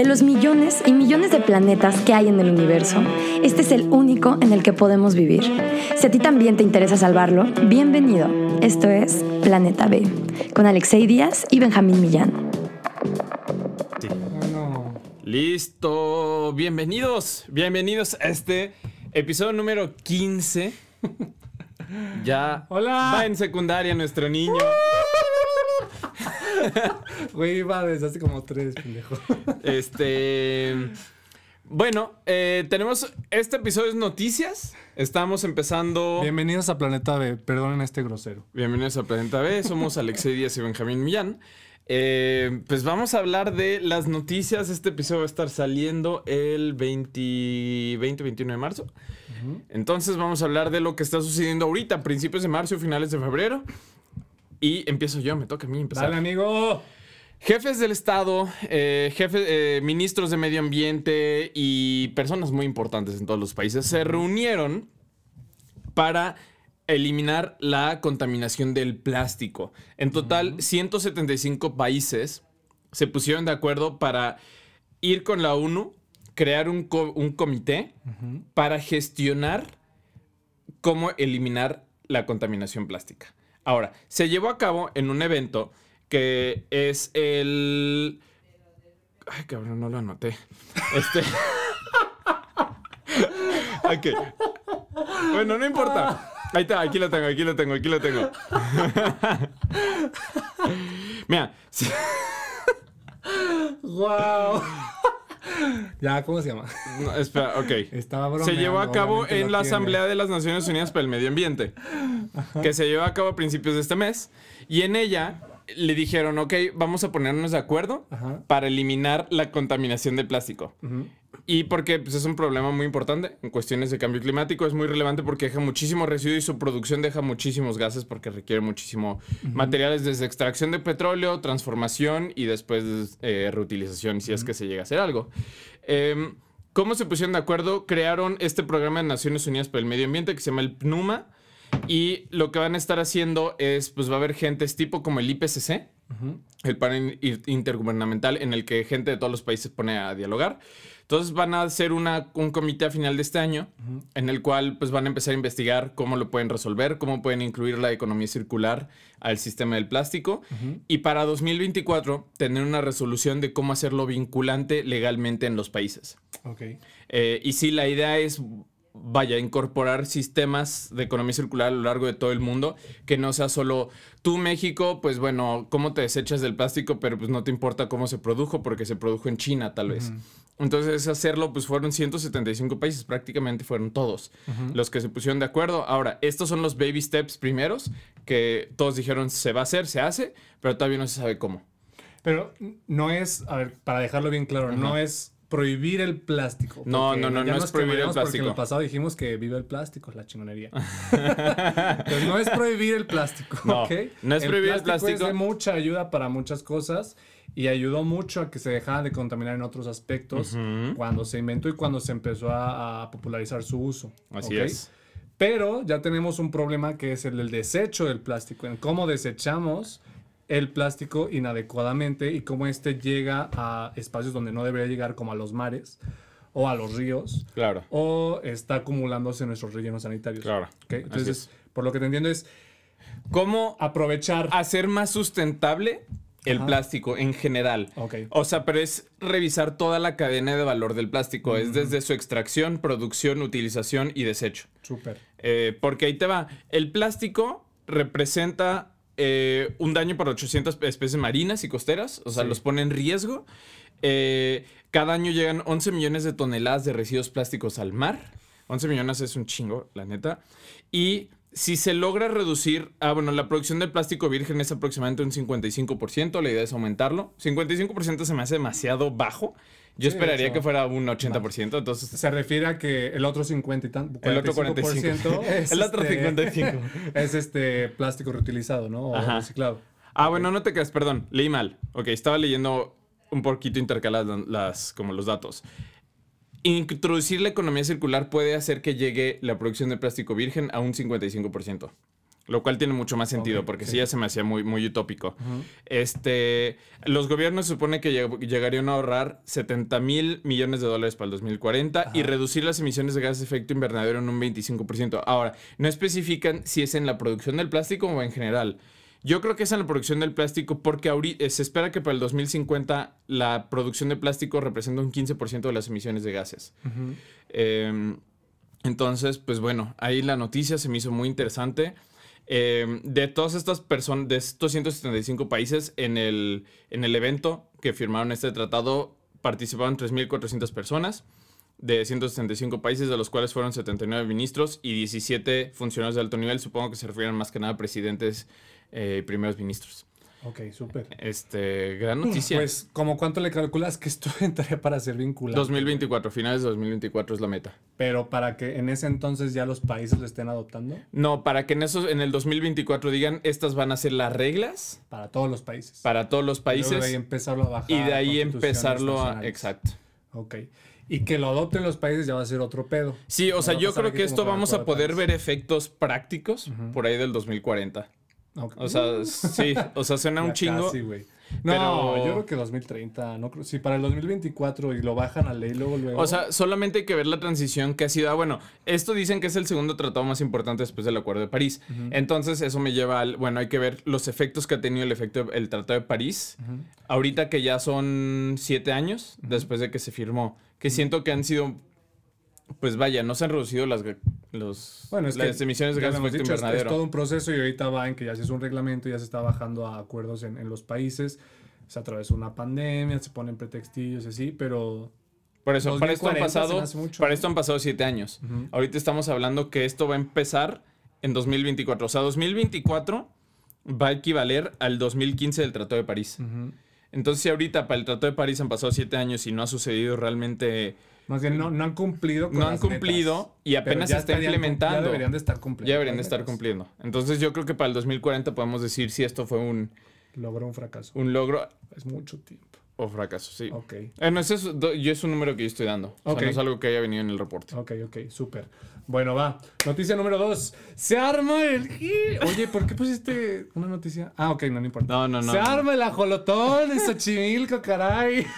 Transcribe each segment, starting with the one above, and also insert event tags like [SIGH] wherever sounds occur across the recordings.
De los millones y millones de planetas que hay en el universo, este es el único en el que podemos vivir. Si a ti también te interesa salvarlo, bienvenido. Esto es Planeta B, con Alexei Díaz y Benjamín Millán. Listo, bienvenidos, bienvenidos a este episodio número 15. Ya Hola. va en secundaria nuestro niño. [LAUGHS] Güey, iba desde hace como tres, pendejo. Este. Bueno, eh, tenemos. Este episodio es noticias. Estamos empezando. Bienvenidos a Planeta B, perdonen este grosero. Bienvenidos a Planeta B. Somos Alexei Díaz y Benjamín Millán. Eh, pues vamos a hablar de las noticias. Este episodio va a estar saliendo el 20, 20 21 de marzo. Entonces vamos a hablar de lo que está sucediendo ahorita, principios de marzo, finales de febrero. Y empiezo yo, me toca a mí empezar. Dale, amigo. Jefes del Estado, eh, jefes, eh, ministros de Medio Ambiente y personas muy importantes en todos los países se reunieron para eliminar la contaminación del plástico. En total, 175 países se pusieron de acuerdo para ir con la ONU, crear un, co- un comité para gestionar cómo eliminar la contaminación plástica. Ahora, se llevó a cabo en un evento que es el... Ay, cabrón, no lo anoté. Este... [LAUGHS] Bueno, no importa. Ahí está, aquí lo tengo, aquí lo tengo, aquí lo tengo. [LAUGHS] Mira, Wow. [LAUGHS] ya, ¿cómo se llama? no, espera, ok. Estaba Se llevó a cabo en la tiene. Asamblea de las Naciones Unidas para el Medio Ambiente, que se llevó a cabo a principios de este mes. Y en ella le dijeron, ok, vamos a ponernos de acuerdo Ajá. para eliminar la contaminación de plástico. Ujú. Y porque pues, es un problema muy importante en cuestiones de cambio climático, es muy relevante porque deja muchísimo residuo y su producción deja muchísimos gases porque requiere muchísimo materiales desde extracción de petróleo, transformación y después eh, reutilización si es que se llega a hacer algo. Em, ¿Cómo se pusieron de acuerdo? Crearon este programa de Naciones Unidas para el Medio Ambiente que se llama el PNUMA y lo que van a estar haciendo es, pues va a haber gentes tipo como el IPCC, el panel in- intergubernamental en el que gente de todos los países pone a dialogar. Entonces van a hacer una, un comité a final de este año en el cual pues van a empezar a investigar cómo lo pueden resolver, cómo pueden incluir la economía circular al sistema del plástico y para 2024 tener una resolución de cómo hacerlo vinculante legalmente en los países. Ok. Eh, y sí, la idea es, vaya, incorporar sistemas de economía circular a lo largo de todo el mundo, que no sea solo tú, México, pues bueno, cómo te desechas del plástico, pero pues no te importa cómo se produjo, porque se produjo en China, tal vez. Entonces, hacerlo, pues fueron 175 países, prácticamente fueron todos los que se pusieron de acuerdo. Ahora, estos son los baby steps primeros, que todos dijeron se va a hacer, se hace, pero todavía no se sabe cómo. Pero no es, a ver, para dejarlo bien claro, no es prohibir el plástico. No, no, no, no es prohibir el quemaremos Porque en plástico. el pasado dijimos que vive el plástico, la chingonería. [LAUGHS] Pero no es prohibir el plástico, No, ¿ok? no es prohibir el plástico. Es de mucha ayuda para muchas cosas y ayudó mucho a que se dejara de contaminar en otros aspectos cuando se inventó y cuando se empezó a, a popularizar su uso. Así es. Pero ya tenemos un problema que es el del desecho del plástico, en cómo desechamos el plástico inadecuadamente y cómo este llega a espacios donde no debería llegar, como a los mares o a los ríos, Claro. o está acumulándose en nuestros rellenos sanitarios. Claro. Entonces, es. por lo que te entiendo es ¿Cómo aprovechar. hacer más sustentable el Ajá. plástico en general. Ok. O sea, pero es revisar toda la cadena de valor del plástico. Es desde su extracción, producción, utilización y desecho. Súper. Eh, porque ahí te va. El plástico representa eh, un daño para 800 especies marinas y costeras. O sea, Sí. los pone en riesgo. Eh, cada año llegan 11 millones de toneladas de residuos plásticos al mar. 11 millones es un chingo, la neta. Y si se logra reducir, ah, bueno, la producción de plástico virgen es aproximadamente un 55%, la idea es aumentarlo. 55% se me hace demasiado bajo. Yo esperaría que fuera un 80%, entonces... Se refiere a que el otro 50 y tan, El otro 45% [LAUGHS] es El otro este, 55. [LAUGHS] es este plástico reutilizado, ¿no? O Ajá. reciclado. Ah, bueno, no te creas, perdón, leí mal. Ok, estaba leyendo un poquito intercaladas las, como los datos. Introducir la economía circular puede hacer que llegue la producción de plástico virgen a un 55%. Lo cual tiene mucho más sentido, porque sí. sí. ya se me hacía muy, muy utópico. Este, los gobiernos supone que lleg- llegarían a ahorrar 70 mil millones de dólares para el 2040 y reducir las emisiones de gases de efecto invernadero en un 25%. Ahora, no especifican si es en la producción del plástico o en general. Yo creo que es en la producción del plástico porque ahorita, se espera que para el 2050 la producción de plástico representa un 15% de las emisiones de gases. Eh, entonces, pues bueno, ahí la noticia se me hizo muy interesante. Eh, de todas estas personas, de estos 175 países en el, en el evento que firmaron este tratado, participaban 3.400 personas de 175 países, de los cuales fueron 79 ministros y 17 funcionarios de alto nivel. Supongo que se refieren más que nada a presidentes eh, y primeros ministros. Ok, súper. Este, gran noticia. Pues, ¿como cuánto le calculas que esto [LAUGHS] entraría para ser vinculante? 2024, finales de 2024 es la meta. Pero para que en ese entonces ya los países lo estén adoptando. No, para que en esos, en el 2024 digan, estas van a ser las reglas Para todos los países. para todos los Y países de ahí empezarlo a bajar. y de ahí empezarlo a... Exacto. Ok. Y que lo adopten los países ya va a ser otro pedo. Sí, o sea, yo creo que esto vamos a poder país. ver efectos prácticos por ahí del 2040. O sea, [LAUGHS] sí, o sea, suena un chingo. casi, güey. No, pero- yo creo que 2030. No creo, si para el 2024 y lo bajan a ley luego, luego. O sea, solamente hay que ver la transición que ha sido. Ah, bueno, esto dicen que es el segundo tratado más importante después del Acuerdo de París. Entonces, eso me lleva al. Bueno, hay que ver los efectos que ha tenido el efecto el Tratado de París. Ahorita que ya son siete años después de que se firmó. Que siento que han sido. Pues vaya, no se han reducido las, los, Bueno, es las que emisiones de gases de efecto dicho, es- es, invernadero. todo un proceso y ahorita va en que ya se es un reglamento, ya se está bajando a acuerdos en, en los países. Se atravesó una pandemia, se ponen pretextillos y así, pero Por eso, para esto han 2040 se me pasado. mucho. Para esto han pasado siete años. Ahorita estamos hablando que esto va a empezar en 2024. O sea, 2024 va a equivaler al 2015 del Tratado de París. Entonces, si ahorita para el Tratado de París han pasado siete años y no ha sucedido realmente. Más bien no, no han cumplido. con No han las cumplido metas, y apenas se está estarían implementando. Ya deberían de estar cumpliendo. Ya deberían de estar cumpliendo. Entonces, yo creo que para el 2040 podemos decir si esto fue un, Logró un fracaso. un logro Es mucho tiempo. o fracaso, sí. Ok. Eh, no, ese es, yo es un número que yo estoy dando. O sea, no es algo que haya venido en el reporte. Ok, ok, súper. Bueno, va. Noticia número dos. Se arma el... Oye, ¿por qué pusiste una noticia? Ah, ok, no, no importa. No, no, no. Se no. arma el ajolotón en Xochimilco, caray. [LAUGHS]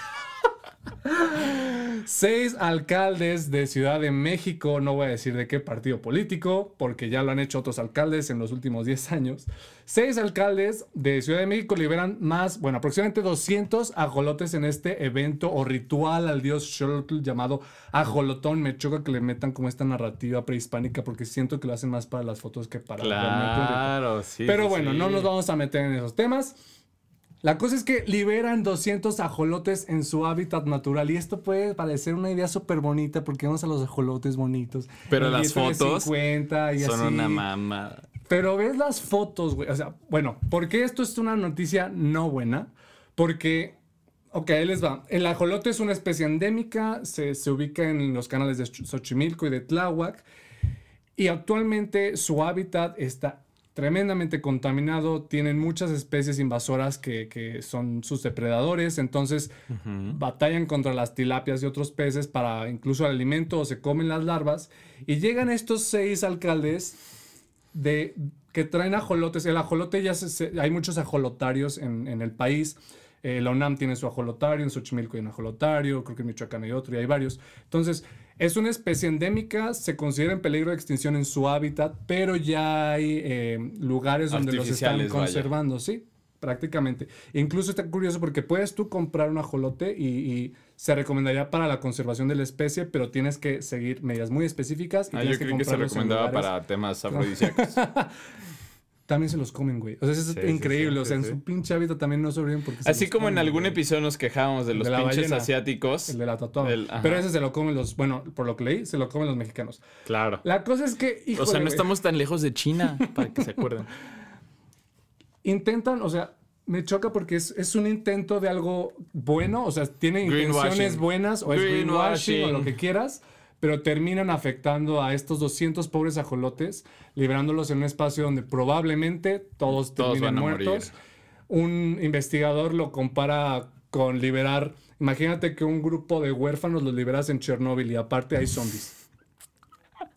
Seis alcaldes de Ciudad de México, no voy a decir de qué partido político, porque ya lo han hecho otros alcaldes en los últimos 10 años. Seis alcaldes de Ciudad de México liberan más, bueno, aproximadamente 200 ajolotes en este evento o ritual al dios Xolotl llamado ajolotón. Me choca que le metan como esta narrativa prehispánica porque siento que lo hacen más para las fotos que para. Claro, sí. Pero bueno, sí. no nos vamos a meter en esos temas. La cosa es que liberan 200 ajolotes en su hábitat natural y esto puede parecer una idea súper bonita porque vamos a los ajolotes bonitos. Pero las fotos 50 y Son así. una mamada. Pero ves las fotos, güey. O sea, bueno, ¿por qué esto es una noticia no buena? Porque, ok, ahí les va. El ajolote es una especie endémica, se, se ubica en los canales de Xochimilco y de Tláhuac. Y actualmente su hábitat está tremendamente contaminado, tienen muchas especies invasoras que, que son sus depredadores, entonces batallan contra las tilapias y otros peces para incluso el alimento o se comen las larvas. Y llegan estos seis alcaldes de, que traen ajolotes. El ajolote ya se, se- hay muchos ajolotarios en, en el país. Eh, la UNAM tiene su ajolotario, en Xochimilco hay un ajolotario, creo que en Michoacán hay otro y hay varios. Entonces, es una especie endémica, se considera en peligro de extinción en su hábitat, pero ya hay eh, lugares donde los están vaya. conservando, sí, prácticamente. Incluso está curioso porque puedes tú comprar un ajolote y, y se recomendaría para la conservación de la especie, pero tienes que seguir medidas muy específicas. Y Ah, yo creí que se recomendaba para temas afrodisíacos. [LAUGHS] También se los comen, güey. O sea, eso es Sí, increíble. sí, o sea, sí, en sí. su pinche hábitat también no sobreviven porque se Así los como en algún güey. episodio nos quejábamos de El los de pinches ballena. asiáticos. El de la tatuada. Pero ese se lo comen los, bueno, por lo que leí, se lo comen los mexicanos. Claro. La cosa es que, o sea, no güey, estamos tan lejos de China, [LAUGHS] para que se acuerden. intentan, o sea, me choca porque es, es un intento de algo bueno, o sea, tiene intenciones buenas o es greenwashing o lo que quieras, pero terminan afectando a estos 200 pobres ajolotes, liberándolos en un espacio donde probablemente todos Todos a muertos. morir. Un investigador lo compara con liberar, imagínate que un grupo de huérfanos los liberas en Chernóbil y aparte hay zombies.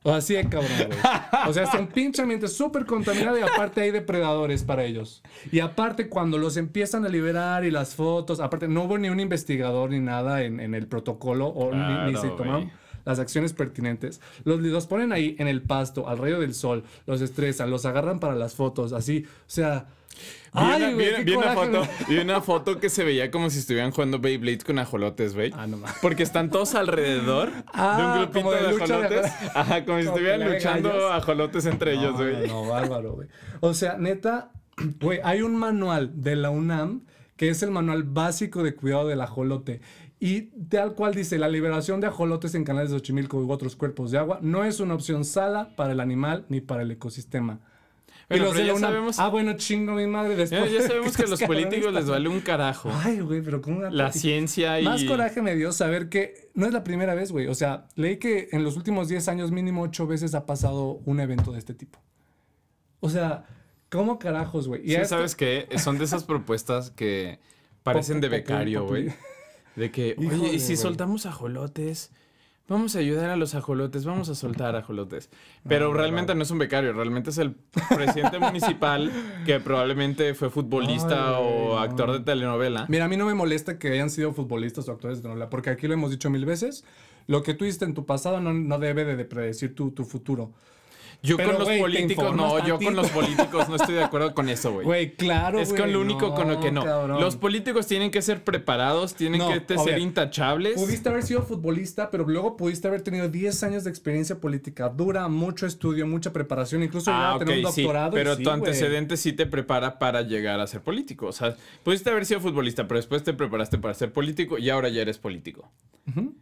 O así de cabrón, güey. O sea, es un pinche ambiente súper contaminado y aparte hay depredadores para ellos. Y aparte, cuando los empiezan a liberar y las fotos, aparte, no hubo ni un investigador ni nada en, en el protocolo o ni- se tomaron. Las acciones pertinentes. Los, los ponen ahí en el pasto, al rayo del sol, los estresan, los agarran para las fotos, así. O sea. Vi una, ay, güey, vi- vi una foto, güey. vi una foto que se veía como si estuvieran jugando Beyblade con ajolotes, güey. Ah, no. Porque están todos alrededor de Ah, un grupito como de de, de ajolotes. ajolotes. [LAUGHS] Ajá, como si Como estuvieran de luchando ajolotes entre ellos, No, güey. No, no, bárbaro, güey. O sea, neta, [CLEARS THROAT] güey, hay un manual de la UNAM que es el manual básico de cuidado del ajolote. Y tal cual dice, la liberación de ajolotes en canales de Xochimilco u otros cuerpos de agua no es una opción sala para el animal ni para el ecosistema. Bueno, los pero de ya la UNAM, sabemos- Ah, bueno, chingo mi madre Ya, después. ya sabemos que a los políticos les vale un carajo. Ay, güey, pero con una La ciencia y... más coraje me dio saber que no es la primera vez, güey. O sea, leí que en los últimos 10 años mínimo 8 veces ha pasado un evento de este tipo. O sea, ¿cómo carajos, güey? Y Sí, a esto- ¿sabes qué? Son de esas propuestas que parecen de becario, güey. De que, oye, Híjole, ¿y si güey. soltamos ajolotes? Vamos a ayudar a los ajolotes, vamos a soltar ajolotes. Pero No, realmente no es un becario, realmente es el presidente municipal que probablemente fue futbolista Ay, o actor de telenovela. Mira, a mí no me molesta que hayan sido futbolistas o actores de novela, porque aquí lo hemos dicho mil veces. Lo que tú hiciste en tu pasado no, no debe de predecir tu, tu futuro. Yo Pero, con los políticos, no, yo con los políticos no estoy de acuerdo con eso, güey. Güey, claro, Es con lo único con lo que no. cabrón. Los políticos tienen que ser preparados, tienen No, que ser intachables. Pudiste haber sido futbolista, pero luego pudiste haber tenido 10 años de experiencia política. Dura mucho estudio, mucha preparación, incluso Ah, a ok, tener un sí, doctorado. y pero sí, tu antecedente sí te prepara para llegar a ser político. O sea, pudiste haber sido futbolista, pero después te preparaste para ser político y ahora ya eres político.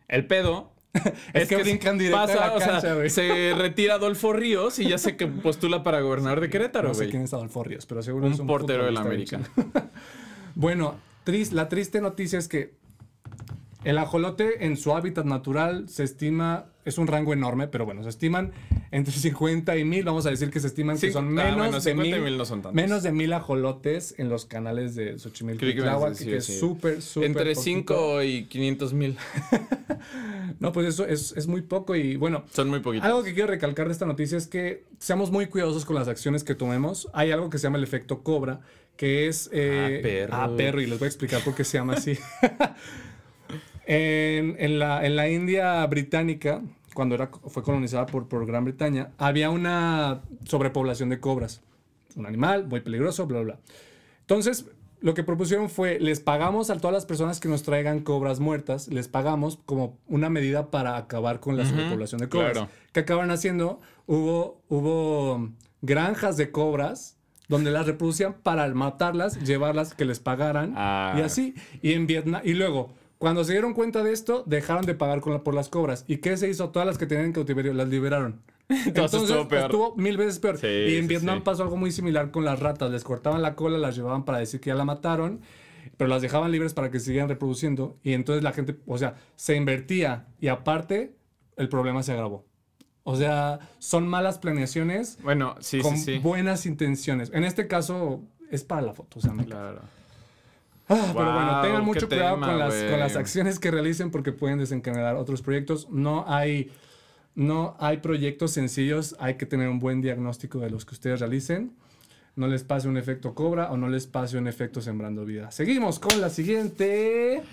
El pedo [LAUGHS] Es que brincan directo a la o sea, cancha, güey. se retira Adolfo Ríos y ya se que postula para gobernador de Querétaro, No sé güey. quién es Adolfo Ríos, pero seguro Un es un portero del América. [LAUGHS] bueno, tris- la triste noticia es que el ajolote en su hábitat natural se estima, es un rango enorme, pero bueno, se estiman entre 50 y 1000. Vamos a decir que se estiman que son ah, menos, bueno, de 50 y mil, mil no son tantos. menos de mil ajolotes en los canales de Xochimilco y Tláhuac, que es súper, súper Entre poquito. 5 y 500 mil. [LAUGHS] No, pues eso es, es muy poco y bueno, Son muy poquitos. algo que quiero recalcar de esta noticia es que seamos muy cuidadosos con las acciones que tomemos. Hay algo que se llama el efecto cobra, que es... eh, Ah, perro. Ah, perro, y les voy a explicar por qué se llama así. [LAUGHS] [LAUGHS] en, en la, en la India británica, cuando era, fue colonizada por, por Gran Bretaña, había una sobrepoblación de cobras. Un animal muy peligroso, bla, bla. Entonces, lo que propusieron fue, les pagamos a todas las personas que nos traigan cobras muertas, les pagamos como una medida para acabar con la sobrepoblación de cobras. claro. ¿Qué acabaron haciendo? Hubo, hubo granjas de cobras donde las reproducían para matarlas, llevarlas, que les pagaran Ah. y así. Y en Vietnam, y luego, cuando se dieron cuenta de esto, dejaron de pagar con la- por las cobras. ¿Y qué se hizo? Todas las que tenían en cautiverio las liberaron. [LAUGHS] Entonces estuvo peor. estuvo mil veces peor. Sí, y en sí, Vietnam sí. pasó algo muy similar con las ratas. Les cortaban la cola, las llevaban para decir que ya la mataron, pero las dejaban libres para que siguieran reproduciendo. Y entonces la gente, o sea, se invertía y aparte el problema se agravó. O sea, son malas planeaciones Bueno, sí, con buenas intenciones. En este caso es para la foto. O sea, me- Claro. Ah, pero bueno, tengan mucho cuidado tema, con, las, güey. con las acciones que realicen porque pueden desencadenar otros proyectos. No hay, no hay proyectos sencillos, hay que tener un buen diagnóstico de los que ustedes realicen. No les pase un efecto cobra o no les pase un efecto sembrando vida. Seguimos con la siguiente.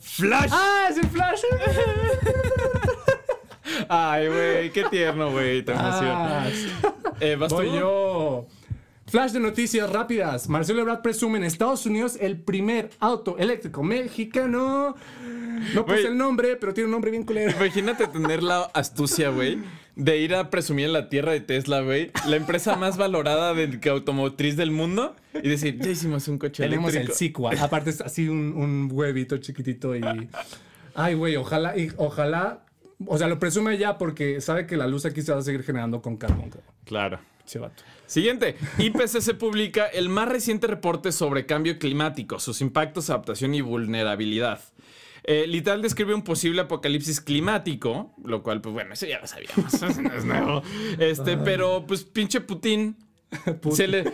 ¡Flash! ¡Ah, es el flash! Ay, güey, qué tierno, güey, te. Ah, Eh, ¿vas Voy tú? yo. Flash de noticias rápidas. Marcelo Ebrard presume en Estados Unidos el primer auto eléctrico mexicano. No puse el nombre, pero tiene un nombre bien culero. Imagínate tener la astucia, güey, de ir a presumir en la tierra de Tesla, güey, la empresa más valorada de automotriz del mundo, y decir, ya hicimos un coche Tenemos el eléctrico. Sicua. Aparte es así un, un huevito chiquitito y... Ay, güey, ojalá, y ojalá... O sea, lo presume ya porque sabe que la luz aquí se va a seguir generando con carbón. Claro. Che, vato. Siguiente. IPCC publica el más reciente reporte sobre cambio climático, sus impactos, adaptación y vulnerabilidad. Eh, literal describe un posible apocalipsis climático, lo cual, pues bueno, eso ya lo sabíamos, [LAUGHS] eso no es nuevo. Este, pero pues pinche Putin, se le...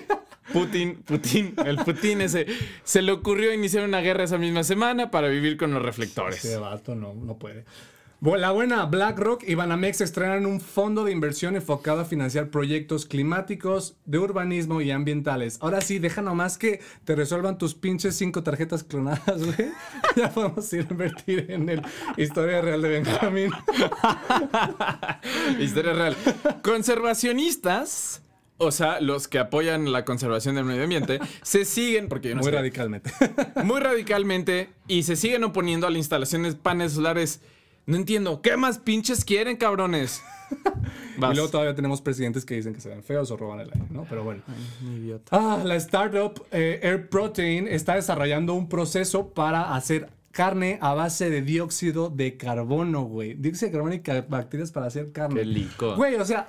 Putin, Putin, el Putin ese, se le ocurrió iniciar una guerra esa misma semana para vivir con los reflectores. Che, vato, no, no puede. La buena BlackRock y Banamex estrenan un fondo de inversión enfocado a financiar proyectos climáticos, de urbanismo y ambientales. Ahora sí, deja nomás que te resuelvan tus pinches cinco tarjetas clonadas, güey. [LAUGHS] Ya podemos ir a invertir en el Historia Real de Benjamín. [LAUGHS] Historia real. Conservacionistas, o sea, los que apoyan la conservación del medio ambiente, se siguen, porque yo no Muy sé, radicalmente. [LAUGHS] muy radicalmente y se siguen oponiendo a la instalación de paneles solares. No entiendo. ¿Qué más pinches quieren, cabrones? [LAUGHS] Vas. Y luego todavía tenemos presidentes que dicen que se ven feos o roban el aire, ¿no? Pero bueno. Idiota. Ah, la startup eh, Air Protein está desarrollando un proceso para hacer carne a base de dióxido de carbono, güey. Dióxido de carbono y bacterias para hacer carne. Qué lico. Güey, o sea,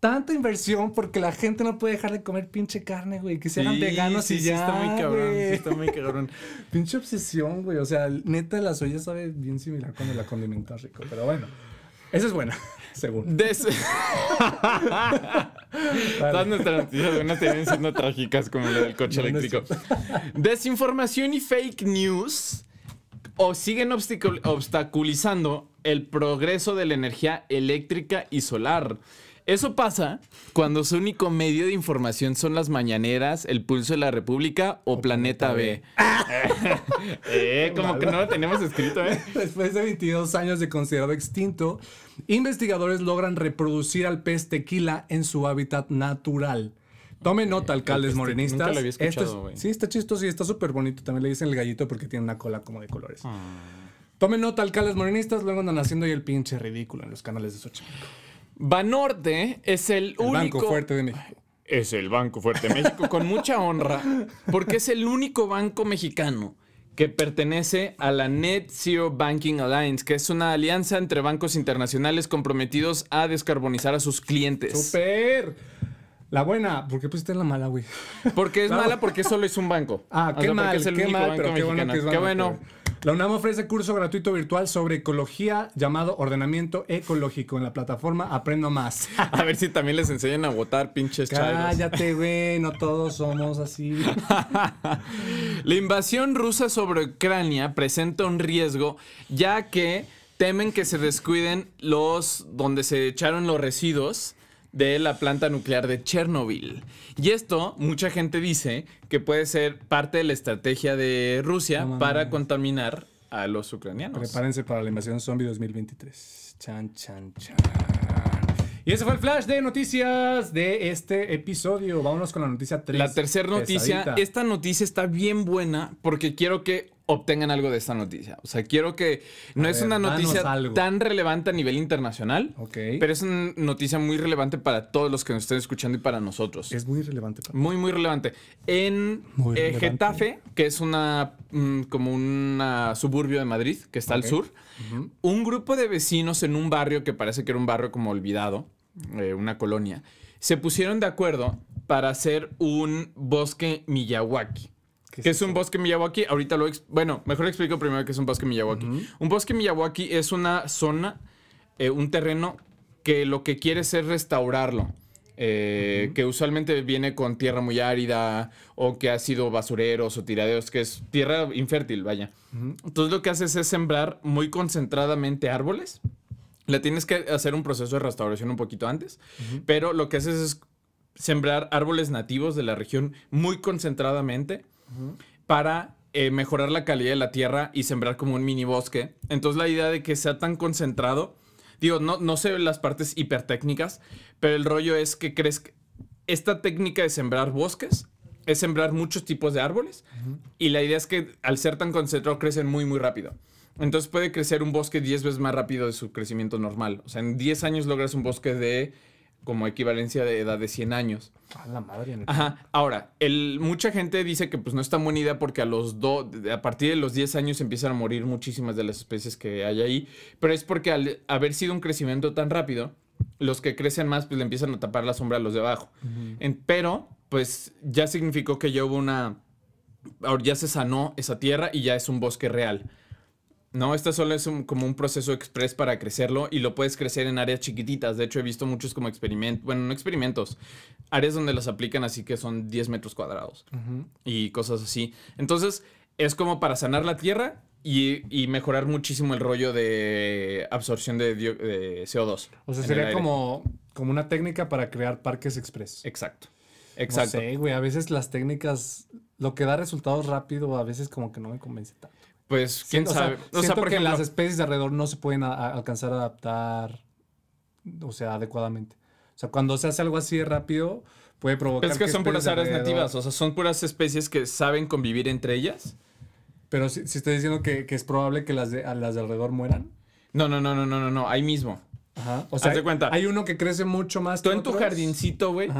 tanta inversión porque la gente no puede dejar de comer pinche carne, güey. Que se hagan Sí, veganos sí, y sí, ya, está muy cabrón. Sí, está muy cabrón. [LAUGHS] Pinche obsesión, güey. O sea, neta, la soya sabe bien similar cuando la condimentas rico. Pero bueno, esa es buena, [LAUGHS] según. Des... [LAUGHS] Todas nuestras noticias buenas terminan siendo trágicas como la del coche No, no es eléctrico. Desinformación y fake news o siguen obstacu- obstaculizando el progreso de la energía eléctrica y solar. Eso pasa cuando su único medio de información son las mañaneras, el pulso de la República o, Planeta B. [LAUGHS] eh, como que no lo tenemos escrito, ¿eh? [LAUGHS] Después de 22 años de considerado extinto, investigadores logran reproducir al pez tequila en su hábitat natural. Tomen nota, alcaldes pez te- morenistas. nunca lo había Esto es- escuchado, güey. sí, está chistoso y está súper bonito. También le dicen el gallito porque tiene una cola como de colores. Ah. Tomen nota, alcaldes morenistas. Luego andan haciendo ahí el pinche ridículo en los canales de Xochimilco. Banorte es el, El único. Banco Fuerte de México. Es el Banco Fuerte de México con mucha honra, porque es el único banco mexicano que pertenece a la Net Zero Banking Alliance, que es una alianza entre bancos internacionales comprometidos a descarbonizar a sus clientes. ¡Súper! La buena, ¿por qué pusiste la mala, güey? Porque es mala porque solo es un banco. Ah, O qué sea, mal, es el qué único mal, banco pero qué bueno mexicano. que es Qué bueno. La UNAM ofrece curso gratuito virtual sobre ecología llamado Ordenamiento Ecológico en la plataforma Aprendo Más. [LAUGHS] A ver si también les enseñan a votar, pinches. Cállate, güey, no todos somos así. [LAUGHS] La invasión rusa sobre Ucrania presenta un riesgo, ya que temen que se descuiden los donde se echaron los residuos de la planta nuclear de Chernobyl. Y esto, mucha gente dice que puede ser parte de la estrategia de Rusia No para contaminar a los ucranianos. Prepárense para la invasión zombie 2023. Chan, chan, chan. Y ese fue el flash de noticias de este episodio. Vámonos con la noticia 3. La tercera noticia, Pesadita. esta noticia está bien buena porque quiero que obtengan algo de esta noticia. O sea, quiero que no A es ver, una noticia tan relevante a nivel internacional, pero es una noticia muy relevante para todos los que nos estén escuchando y para nosotros. Es muy relevante. papá. Muy, muy relevante. En Muy eh, relevante. Getafe, que es una mm, como un suburbio de Madrid, que está al sur, un grupo de vecinos en un barrio que parece que era un barrio como olvidado, eh, una colonia, se pusieron de acuerdo para hacer un bosque Miyawaki. ¿Qué ¿Qué es es un bosque Miyawaki? Ahorita lo... bueno, mejor explico primero qué es un bosque Miyawaki. Un bosque Miyawaki es una zona, eh, un terreno que lo que quiere es restaurarlo. eh, Que usualmente viene con tierra muy árida o que ha sido basureros o tiraderos, que es tierra infértil, vaya. Entonces lo que haces es sembrar muy concentradamente árboles. Le tienes que hacer un proceso de restauración un poquito antes, pero lo que haces es sembrar árboles nativos de la región muy concentradamente para eh, mejorar la calidad de la tierra y sembrar como un mini bosque. Entonces la idea de que sea tan concentrado, digo, no, no sé las partes hipertécnicas, pero el rollo es que que esta técnica de sembrar bosques es sembrar muchos tipos de árboles y la idea es que al ser tan concentrado crecen muy muy rápido. Entonces puede crecer un bosque 10 veces más rápido de su crecimiento normal. O sea, en 10 años logras un bosque de como equivalencia de edad de 100 años. A la madre. neta. Ajá. Ahora, el, mucha gente dice que pues no es tan buena idea porque a los do- a partir de los 10 años empiezan a morir muchísimas de las especies que hay ahí. Pero es porque al haber sido un crecimiento tan rápido, los que crecen más pues le empiezan a tapar la sombra a los de abajo. En- pero pues ya significó que ya hubo una... ahora ya se sanó esa tierra y ya es un bosque real. No, esta solo es un- como un proceso express para crecerlo y lo puedes crecer en áreas chiquititas. De hecho, he visto muchos como experimentos, bueno, no experimentos, áreas donde las aplican así que son 10 metros cuadrados y cosas así. Entonces, es como para sanar la tierra y, y mejorar muchísimo el rollo de absorción de, dio- de CO2. O sea, sería como, como una técnica para crear parques express. Exacto. No Exacto. sé, güey, a veces las técnicas, lo que da resultados rápido, a veces como que no me convence tanto. Pues quién Siento- o sea, sabe. O sea, siento por que ejemplo, las especies de alrededor no se pueden a- a- alcanzar a adaptar, o sea, adecuadamente. O sea, cuando se hace algo así rápido, puede provocar pero es que son puras áreas nativas. O sea, son puras especies que saben convivir entre ellas. Pero si, si estoy diciendo que, que es probable que las de, a las de alrededor mueran. No, no, no, no, no, no, no. Ahí mismo. Ajá. O sea, de cuenta. hay uno que crece mucho más Tú que en tu otros. jardincito, güey,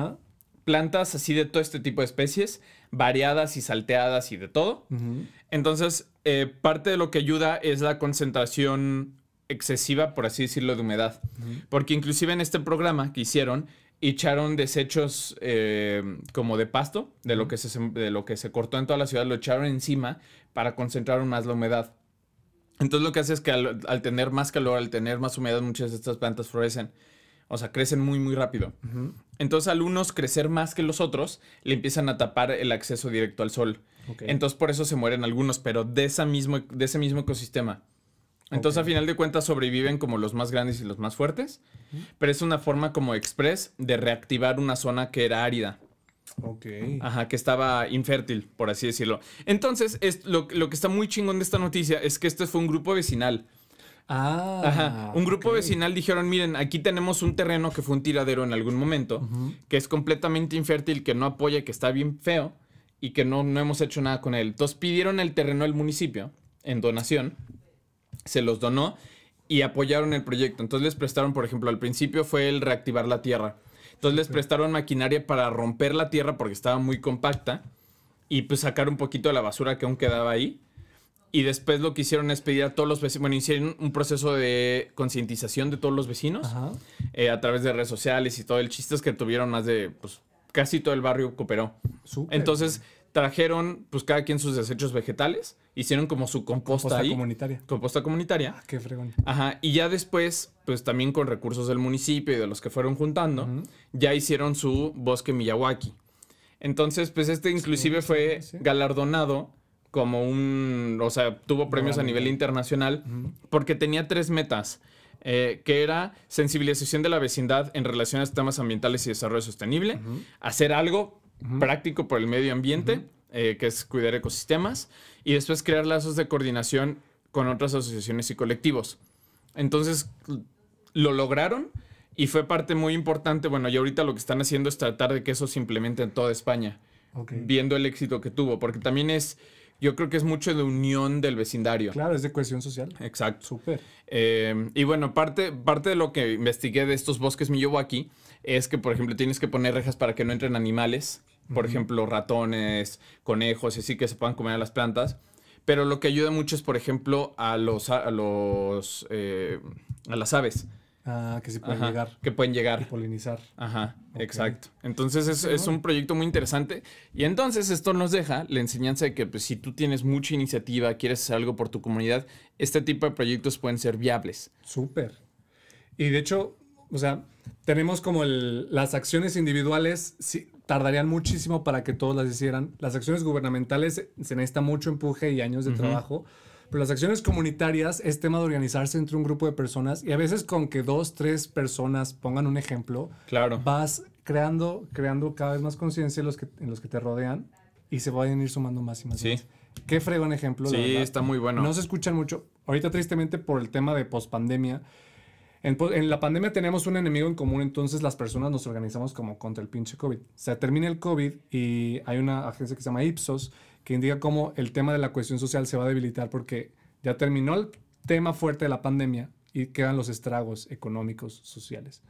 plantas así de todo este tipo de especies, variadas y salteadas y de todo. ujú. Entonces, eh, parte de lo que ayuda es la concentración excesiva, por así decirlo, de humedad. Porque inclusive en este programa que hicieron, echaron desechos eh, como de pasto, de lo, que se, de lo que se cortó en toda la ciudad, lo echaron encima para concentrar más la humedad. Entonces lo que hace es que al, al tener más calor, al tener más humedad, muchas de estas plantas florecen. O sea, crecen muy, muy rápido. Entonces, al unos crecer más que los otros, le empiezan a tapar el acceso directo al sol. Entonces, por eso se mueren algunos, pero de, esa mismo, de ese mismo ecosistema. Entonces, Ok. a final de cuentas, sobreviven como los más grandes y los más fuertes. Pero es una forma como express de reactivar una zona que era árida. Ok. Ajá, que estaba infértil, por así decirlo. Entonces, es, lo, lo que está muy chingón de esta noticia es que este fue un grupo vecinal. Ah. Ajá. Un grupo vecinal dijeron, miren, aquí tenemos un terreno que fue un tiradero en algún momento, que es completamente infértil, que no apoya, que está bien feo y que no, no hemos hecho nada con él. Entonces pidieron el terreno al municipio en donación, se los donó y apoyaron el proyecto. Entonces les prestaron, por ejemplo, al principio fue el reactivar la tierra. Entonces les prestaron maquinaria para romper la tierra porque estaba muy compacta y pues sacar un poquito de la basura que aún quedaba ahí. Y después lo que hicieron es pedir a todos los vecinos, bueno, hicieron un proceso de concientización de todos los vecinos eh, a través de redes sociales y todo. El chiste es que tuvieron más de, pues, casi todo el barrio cooperó. Súper. Entonces trajeron, pues, cada quien sus desechos vegetales, hicieron como su composta, Composta ahí, comunitaria. composta comunitaria. Ah, qué fregón. Ajá, y ya después, pues también con recursos del municipio y de los que fueron juntando, ya hicieron su bosque Miyawaki. Entonces, pues este inclusive sí, fue sí. galardonado como un, o sea, tuvo premios a nivel internacional porque tenía tres metas, eh, que era sensibilización de la vecindad en relación a temas ambientales y desarrollo sostenible, hacer algo práctico por el medio ambiente, eh, que es cuidar ecosistemas, y después crear lazos de coordinación con otras asociaciones y colectivos. Entonces, lo lograron y fue parte muy importante. Bueno, y ahorita lo que están haciendo es tratar de que eso se implemente en toda España, viendo el éxito que tuvo, porque también es, yo creo que es mucho de unión del vecindario. Claro, es de cohesión social. Exacto. Súper. Eh, y bueno, parte, parte de lo que investigué de estos bosques Miyawaki es que, por ejemplo, tienes que poner rejas para que no entren animales, por ejemplo, ratones, conejos, y así que se puedan comer a las plantas. Pero lo que ayuda mucho es, por ejemplo, a los, a los, eh, a las aves. Ah, que sí pueden Ajá, llegar Que pueden y llegar. polinizar. Ajá, exacto. Entonces es, es un proyecto muy interesante. Y entonces esto nos deja la enseñanza de que pues, si tú tienes mucha iniciativa, quieres hacer algo por tu comunidad, este tipo de proyectos pueden ser viables. Súper. Y de hecho, o sea, tenemos como el, las acciones individuales sí, tardarían muchísimo para que todos las hicieran. Las acciones gubernamentales se- se necesita mucho empuje y años de trabajo. Pero las acciones comunitarias es tema de organizarse entre un grupo de personas y a veces con que dos, tres personas pongan un ejemplo, Claro. vas creando, creando cada vez más conciencia en los, que, en los que te rodean y se vayan a ir sumando más y más. Sí. más. Qué fregón ejemplo. Sí, está muy bueno. No se escuchan mucho. Ahorita, tristemente, por el tema de pospandemia. En, en la pandemia tenemos un enemigo en común, entonces las personas nos organizamos como contra el pinche COVID. Se termina el COVID y hay una agencia que se llama Ipsos que indica cómo el tema de la cohesión social se va a debilitar porque ya terminó el tema fuerte de la pandemia y quedan los estragos económicos, sociales.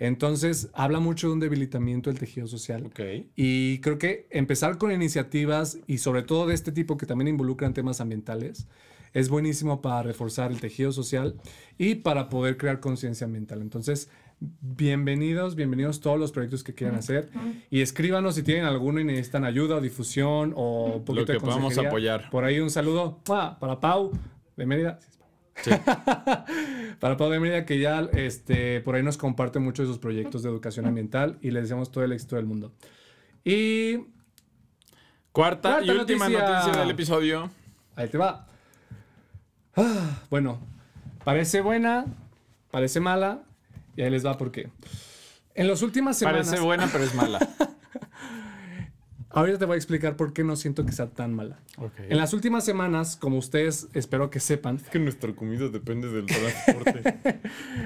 Entonces, habla mucho de un debilitamiento del tejido social. Y creo que empezar con iniciativas y sobre todo de este tipo que también involucran temas ambientales es buenísimo para reforzar el tejido social y para poder crear conciencia ambiental. Entonces, bienvenidos, bienvenidos todos los proyectos que quieran hacer y escríbanos si tienen alguno y necesitan ayuda o difusión o un poquito que de podamos apoyar. Por ahí un saludo para Pau de Mérida. Sí. [LAUGHS] Para Pau de Mérida, que ya este, por ahí nos comparte mucho de sus proyectos de educación ambiental y les deseamos todo el éxito del mundo. Y Cuarta, Cuarta y última noticia. noticia. del episodio. ahí te va. Ah, bueno, parece buena, parece mala, y ahí les va por qué. En las últimas semanas... Parece buena, pero es mala. [LAUGHS] Ahorita te voy a explicar por qué no siento que sea tan mala. En las últimas semanas, como ustedes espero que sepan, que nuestra comida depende del transporte. en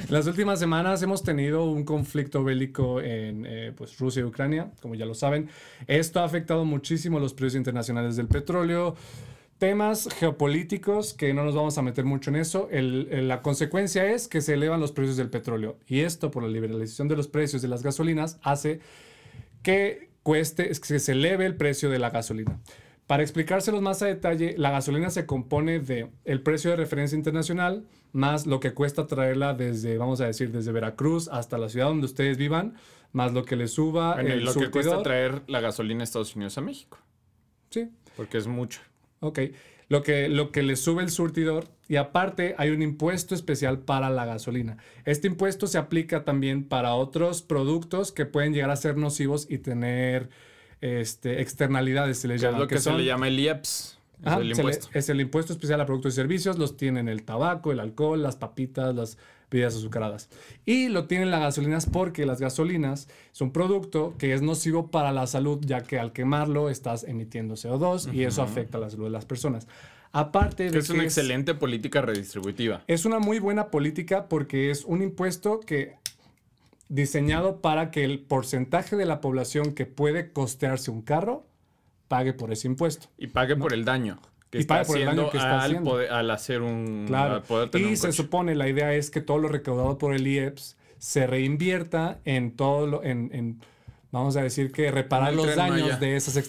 [LAUGHS] las últimas semanas hemos tenido un conflicto bélico en eh, pues, Rusia y Ucrania, como ya lo saben. Esto ha afectado muchísimo los precios internacionales del petróleo. Temas geopolíticos que no nos vamos a meter mucho en eso. El- el- la consecuencia es que se elevan los precios del petróleo. Y esto, por la liberalización de los precios de las gasolinas, hace que cueste, es que se eleve el precio de la gasolina. Para explicárselos más a detalle, la gasolina se compone de el precio de referencia internacional más lo que cuesta traerla desde, vamos a decir, desde Veracruz hasta la ciudad donde ustedes vivan, más lo que le suba Bueno, el lo que cuesta traer la gasolina a Estados Unidos a México. Sí, Porque es mucho. Ok. Lo que, lo que le sube el surtidor y aparte hay un impuesto especial para la gasolina. Este impuesto se aplica también para otros productos que pueden llegar a ser nocivos y tener este, externalidades, se les Que es llama. lo que, se son- le llama el IEPS. Es el le- impuesto. es el impuesto especial a productos y servicios, los tienen el tabaco, el alcohol, las papitas, las bebidas azucaradas. Y lo tienen las gasolinas porque las gasolinas es un producto que es nocivo para la salud, ya que al quemarlo estás emitiendo CO2 y eso afecta la salud de las personas. Aparte de Que es una excelente política redistributiva. es una muy buena política porque es un impuesto que diseñado para que el porcentaje de la población que puede costearse un carro pague por ese impuesto. Y pague por el daño que Y está por el daño que está al, haciendo. poder- al hacer un... Claro. al poder tener Y un se supone, la idea es que todo lo recaudado por el IEPS se reinvierta en todo lo, en, en, vamos a decir que reparar los daños Maya. de esas [LAUGHS]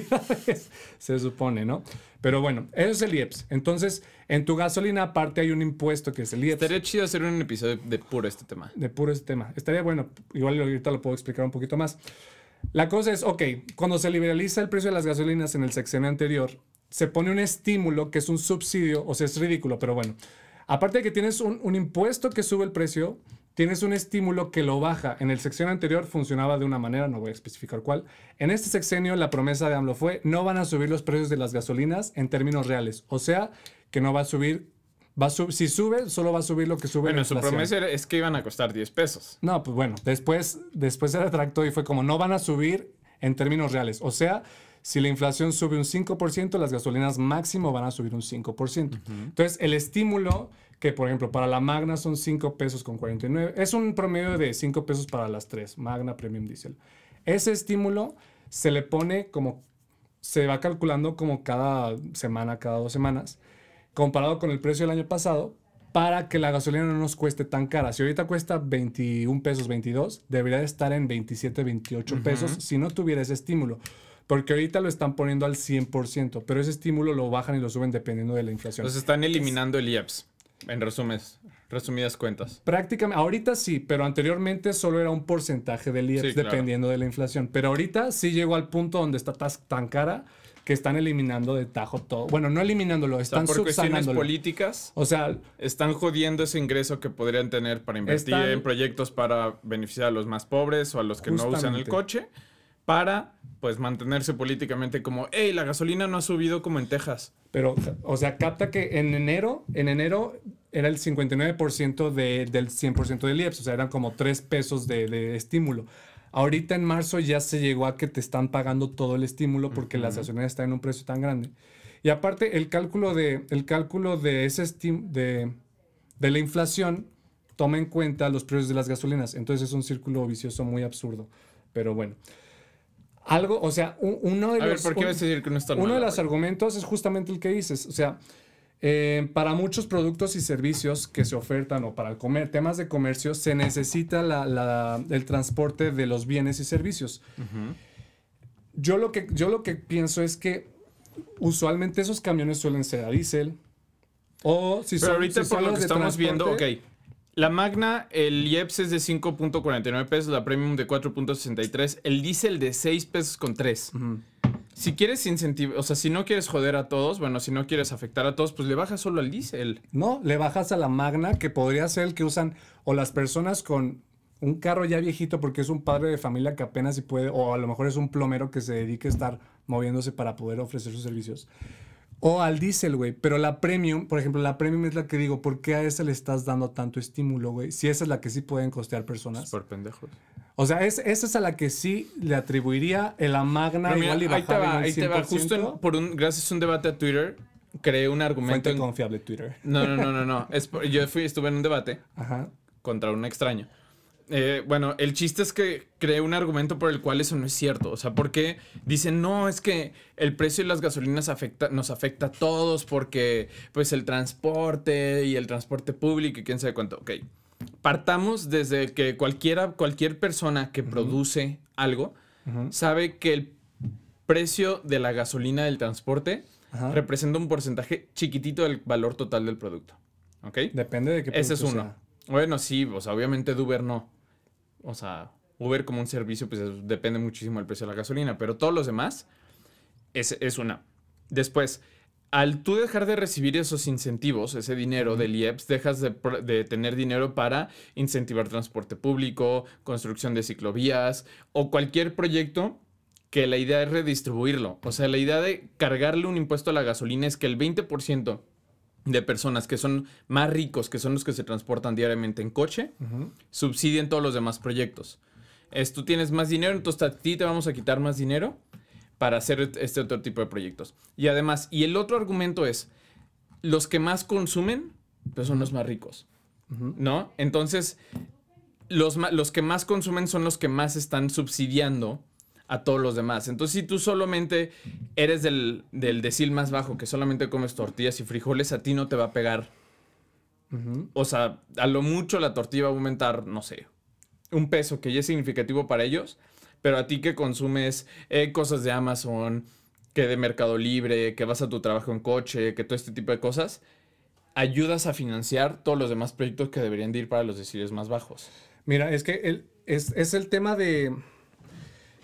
externalidades, se supone, ¿no? Pero bueno, eso es el IEPS. Entonces, en tu gasolina aparte hay un impuesto que es el IEPS. Estaría chido hacer un episodio de puro este tema. de puro ese tema. Estaría bueno, igual ahorita lo puedo explicar un poquito más. La cosa es, ok, cuando se liberaliza el precio de las gasolinas en el sexenio anterior, se pone un estímulo que es un subsidio, o sea, es ridículo, pero bueno. Aparte de que tienes un, un impuesto que sube el precio, tienes un estímulo que lo baja. En el sexenio anterior funcionaba de una manera, no voy a especificar cuál. En este sexenio la promesa de AMLO fue, no van a subir los precios de las gasolinas en términos reales. O sea, que no va a subir, va a sub- si sube, solo va a subir lo que sube la Bueno, su promesa era- es que iban a costar 10 pesos. No, pues bueno, después, después se retractó y fue como no van a subir en términos reales. O sea, si la inflación sube un 5%, las gasolinas máximo van a subir un 5%. Entonces, el estímulo, que por ejemplo para la Magna son 5 pesos con 49, es un promedio de 5 pesos para las tres, Magna Premium Diesel. Ese estímulo se le pone como, se va calculando como cada semana, cada dos semanas, comparado con el precio del año pasado, para que la gasolina no nos cueste tan cara. Si ahorita cuesta 21 pesos, 22, debería de estar en 27, 28 pesos si no tuviera ese estímulo. Porque ahorita lo están poniendo al 100%, pero ese estímulo lo bajan y lo suben dependiendo de la inflación. Entonces están eliminando el IEPS. En resumes, resumidas cuentas. Prácticamente, ahorita sí, pero anteriormente solo era un porcentaje del IEPS Sí, claro. dependiendo de la inflación. Pero ahorita sí llegó al punto donde está tan cara que están eliminando de tajo todo. Bueno, no eliminándolo, O sea, están por cuestiones políticas, O sea, están jodiendo ese ingreso que podrían tener para invertir Están- en proyectos para beneficiar a los más pobres o a los que no usan el Justamente. coche, para pues mantenerse políticamente como, hey, la gasolina no ha subido como en Texas. Pero, o sea, capta que en enero, en enero era el 59% de, del 100% del IEPS, o sea, eran como 3 pesos de, de estímulo. Ahorita en marzo ya se llegó a que te están pagando todo el estímulo porque las gasolinas están en un precio tan grande. Y aparte, el cálculo de, el cálculo de, ese de, de la inflación toma en cuenta los precios de las gasolinas. Entonces es un círculo vicioso muy absurdo. Pero bueno. Algo, o sea, un- uno de A ver, los... ¿por qué un- vas a decir que no está uno de los güey? argumentos es justamente el que dices. O sea, eh, para muchos productos y servicios que se ofertan o para el comer, temas de comercio, se necesita la- la- el transporte de los bienes y servicios. yo, lo que, yo lo que pienso es que usualmente esos camiones suelen ser a diésel. O si Pero son, ahorita si por son lo que estamos viendo, ok. La Magna, el IEPS es de 5.49 pesos, la Premium de 4.63, el diésel de 6 pesos con 3. Si quieres incentivar, o sea, si no quieres joder a todos, bueno, si no quieres afectar a todos, pues le bajas solo al diésel. No, le bajas a la Magna, que podría ser el que usan o las personas con un carro ya viejito porque es un padre de familia que apenas si puede, o a lo mejor es un plomero que se dedique a estar moviéndose para poder ofrecer sus servicios. O al diésel, güey. Pero la premium, por ejemplo, la premium es la que digo, ¿por qué a esa le estás dando tanto estímulo, güey? Si esa es la que sí pueden costear personas. Súper pendejos. O sea, es, esa es a la que sí le atribuiría el a magna mira, igual y ahí te va, ahí te va. 100%. Justo en- por un, gracias a un debate a Twitter, creé un argumento. Fuente en- confiable Twitter. No, no, no, no, no. Es por- yo fui, estuve en un debate Ajá. contra un extraño. Eh, bueno, el chiste es que creé un argumento por el cual eso no es cierto. O sea, porque dicen, no, es que el precio de las gasolinas afecta, nos afecta a todos porque, pues, el transporte y el transporte público y quién sabe cuánto. Ok. Partamos desde que cualquiera, cualquier persona que produce algo sabe que el precio de la gasolina del transporte representa un porcentaje chiquitito del valor total del producto. ¿Ok? Depende de qué Ese es uno. sea. Bueno, sí, o sea, obviamente de Uber no. O sea, Uber como un servicio, pues es- depende muchísimo del precio de la gasolina, pero todos los demás es, es una. Después, al tú dejar de recibir esos incentivos, ese dinero del IEPS, dejas de tener dinero para incentivar transporte público, construcción de ciclovías o cualquier proyecto que la idea es redistribuirlo. O sea, la idea de cargarle un impuesto a la gasolina es que el 20% de personas que son más ricos, que son los que se transportan diariamente en coche, Ujú. subsidien todos los demás proyectos. Es, tú tienes más dinero, entonces a ti te vamos a quitar más dinero para hacer este otro tipo de proyectos. Y además, y el otro argumento es, los que más consumen, pues son los más ricos. ¿no? Entonces, los, los que más consumen son los que más están subsidiando a todos los demás. Entonces, si tú solamente eres del, del decil más bajo, que solamente comes tortillas y frijoles, a ti no te va a pegar o sea, a lo mucho la tortilla va a aumentar, no sé, un peso que ya es significativo para ellos, pero a ti que consumes eh, cosas de Amazon, que de Mercado Libre, que vas a tu trabajo en coche, que todo este tipo de cosas, ayudas a financiar todos los demás proyectos que deberían de ir para los deciles más bajos. Mira, es que el, es, es el tema de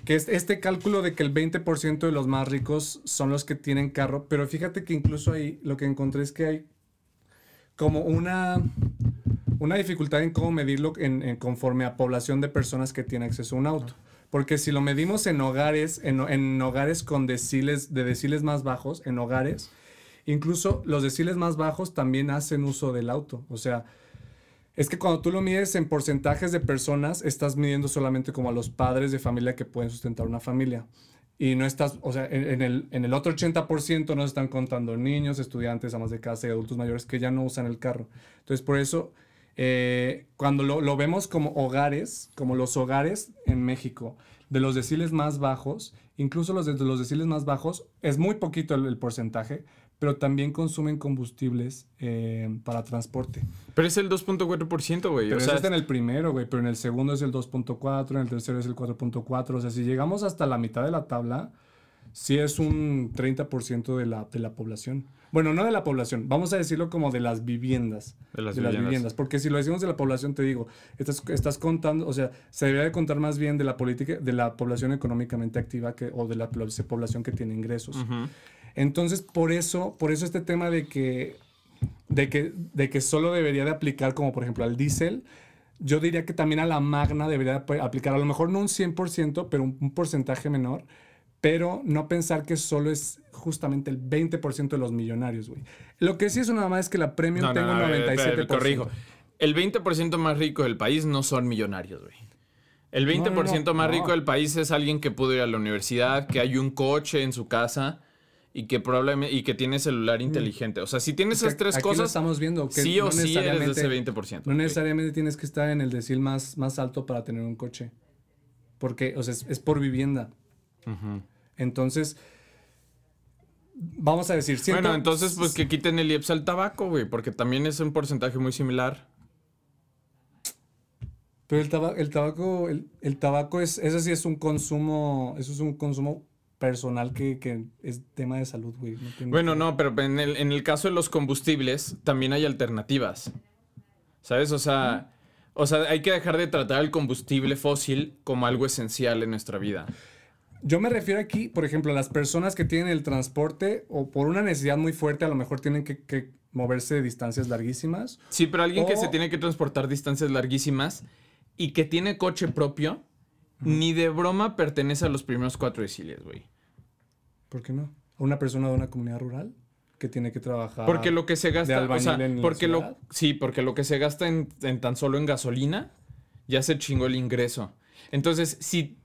que es este cálculo de que el 20% de los más ricos son los que tienen carro, pero fíjate que incluso ahí lo que encontré es que hay como una, una dificultad en cómo medirlo en, conforme a población de personas que tiene acceso a un auto. Porque si lo medimos en hogares, en, en hogares con deciles, de deciles más bajos, en hogares, incluso los deciles más bajos también hacen uso del auto. O sea, es que cuando tú lo mides en porcentajes de personas, estás midiendo solamente como a los padres de familia que pueden sustentar una familia. Y no estás, o sea, en, el, en el otro 80% no se están contando niños, estudiantes, amas de casa y adultos mayores que ya no usan el carro. Entonces, por eso, eh, cuando lo, lo vemos como hogares, como los hogares en México, de los deciles más bajos, incluso los de los deciles más bajos, es muy poquito el porcentaje, pero también consumen combustibles eh, para transporte. Pero es el 2.4%, güey. Pero O eso sea, está en el primero, güey. Pero en el segundo es el 2.4, en el tercero es el 4.4. O sea, si llegamos hasta la mitad de la tabla, sí es un 30% de la, de la población. Bueno, no de la población, vamos a decirlo como de las viviendas. De las viviendas. Porque si lo decimos de la población, te digo, estás, estás contando, o sea, se debería de contar más bien de la política, de la población económicamente activa que, o de la población que tiene ingresos. ujú. Entonces, por eso, por eso este tema de que, de que, de que solo debería de aplicar como por ejemplo al diésel, yo diría que también a la magna debería de aplicar, a lo mejor no un 100%, pero un, un porcentaje menor, pero no pensar que solo es justamente el 20% de los millonarios, güey. Lo que sí es una mamá es que la premium No, no, tenga no, un a ver, 97%. espera, corrijo. El 20% más rico del país no son millonarios, güey. El 20% No, no, no, más no. rico del país es alguien que pudo ir a la universidad, que hay un coche en su casa y que probablemente y que tiene celular inteligente. O sea, si tienes. Es esas tres aquí lo cosas, estamos viendo, que sí no o sí eres de ese necesariamente- 20%. No necesariamente tienes que estar en el decil más, más alto para tener un coche. Porque, o sea, es, es por vivienda. Entonces, vamos a decir, siento- Bueno, entonces pues que quiten el IEPS al tabaco, güey, porque también es un porcentaje muy similar. Pero el, taba- el tabaco, el, el tabaco es, eso sí es un consumo, eso es un consumo personal que, que es tema de salud, güey. no Bueno, que- no, pero en el, en el caso de los combustibles también hay alternativas. ¿Sabes? O sea, o sea, hay que dejar de tratar el combustible fósil como algo esencial en nuestra vida. Yo me refiero aquí, por ejemplo, a las personas que tienen el transporte o por una necesidad muy fuerte, a lo mejor tienen que, que moverse de distancias larguísimas. Sí, pero alguien que se tiene que transportar distancias larguísimas y que tiene coche propio, ni de broma pertenece a los primeros cuatro deciles, güey. ¿Por qué no? ¿A una persona de una comunidad rural? que tiene que trabajar. Porque lo que se gasta, o sea, en porque lo, sí, porque lo que se gasta en, en tan solo en gasolina, ya se chingó el ingreso. Entonces, si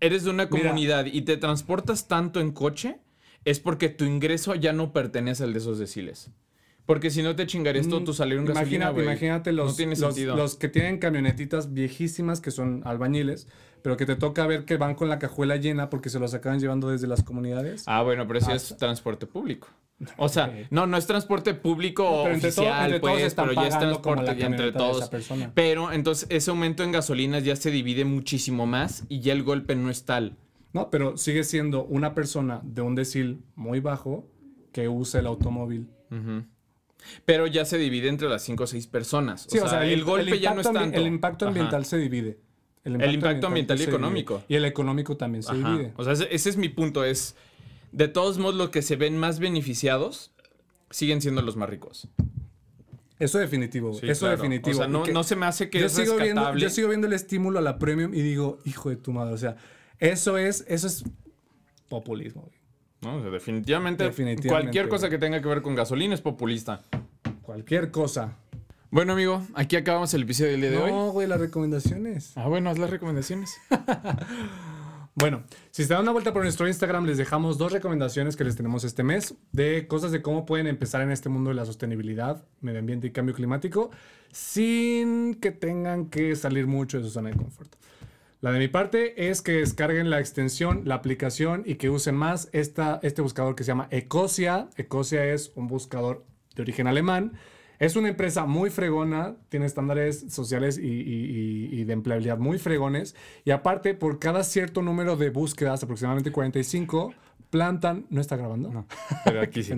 eres de una Mira. comunidad y te transportas tanto en coche, es porque tu ingreso ya no pertenece al de esos deciles. Porque si no te chingarías todo tu salario en gasolina, Mm, güey. imagínate los, No tiene los, que tienen camionetitas viejísimas que son albañiles, pero que te toca ver que van con la cajuela llena porque se los acaban llevando desde las comunidades. Ah, bueno, pero eso ya es Hasta- transporte público. O sea, no, no es transporte público Pero entre todo- oficial, entre pues, están pero ya es transporte la entre todos. persona. Pero entonces ese aumento en gasolinas ya se divide muchísimo más y ya el golpe no es tal. No, pero sigue siendo una persona de un decil muy bajo que usa el automóvil. Ujú. Pero ya se divide entre las cinco o seis personas. Sí, o, sea, el, golpe ya no es impacto tanto. El impacto Ajá. ambiental se divide. impacto ambiental y se divide. económico. Y el económico también se Ajá. divide. O sea, ese, ese es mi punto. Es, de todos modos, los que se ven más beneficiados siguen siendo los más ricos. Eso definitivo. Sí, Eso claro. definitivo. O sea, no, Y no se me hace que yo es sigo viendo, yo sigo viendo el estímulo a la premium y digo, hijo de tu madre, o sea, eso es, eso es populismo. güey. No, o sea, definitivamente, Definitivamente, cualquier cosa que tenga que ver con gasolina es populista. Cualquier cosa. Bueno, amigo, aquí acabamos el episodio del día de hoy. No, güey, las recomendaciones. Ah, bueno, haz las recomendaciones. [LAUGHS] Bueno, si se dan una vuelta por nuestro Instagram, les dejamos dos recomendaciones que les tenemos este mes de cosas de cómo pueden empezar en este mundo de la sostenibilidad, medio ambiente y cambio climático sin que tengan que salir mucho de su zona de confort. La de mi parte es que descarguen la extensión, la aplicación y que usen más esta, este buscador que se llama Ecosia. Ecosia es un buscador de origen alemán. Es una empresa muy fregona, tiene estándares sociales y, de empleabilidad muy fregones. Y aparte, por cada cierto número de búsquedas, aproximadamente 45, plantan. ¿No está grabando? No. [LAUGHS] Pero aquí sí.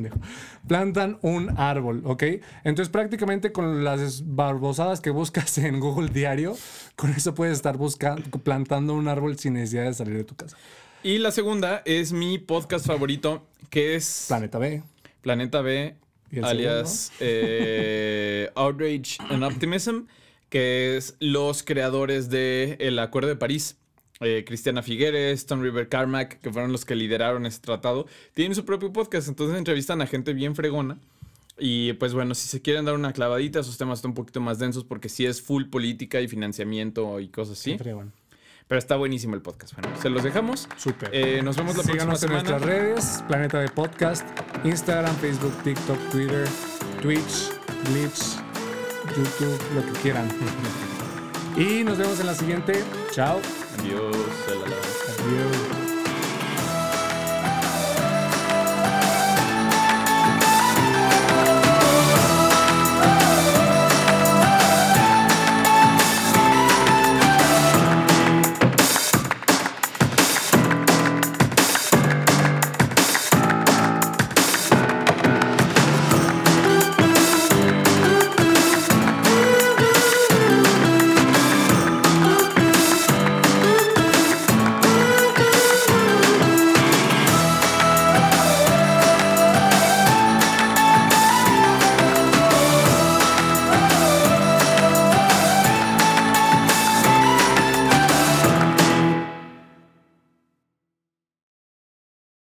Plantan un árbol, ¿ok? Entonces, prácticamente con las barbosadas que buscas [LAUGHS] en Google Diario, con eso puedes estar buscando, plantando un árbol sin necesidad de salir de tu casa. Y la segunda es mi podcast favorito, que es Planeta B. Planeta B, ¿Y el alias eh, Outrage and Optimism, que es los creadores de El Acuerdo de París. Eh, Cristiana Figueres, Stone River Carmack, que fueron los que lideraron ese tratado, tienen su propio podcast, entonces entrevistan a gente bien fregona. Y pues bueno, si se quieren dar una clavadita, esos temas están un poquito más densos porque sí es full política y financiamiento y cosas así. Pero está buenísimo el podcast. Bueno, se los dejamos. Súper. Eh, nos vemos la Síganos próxima en semana. nuestras redes, Planeta de Podcast, Instagram, Facebook, TikTok, Twitter, Twitch, Glitch, YouTube, lo que quieran. [LAUGHS] y nos vemos en la siguiente. Chao. Adiós. Adiós.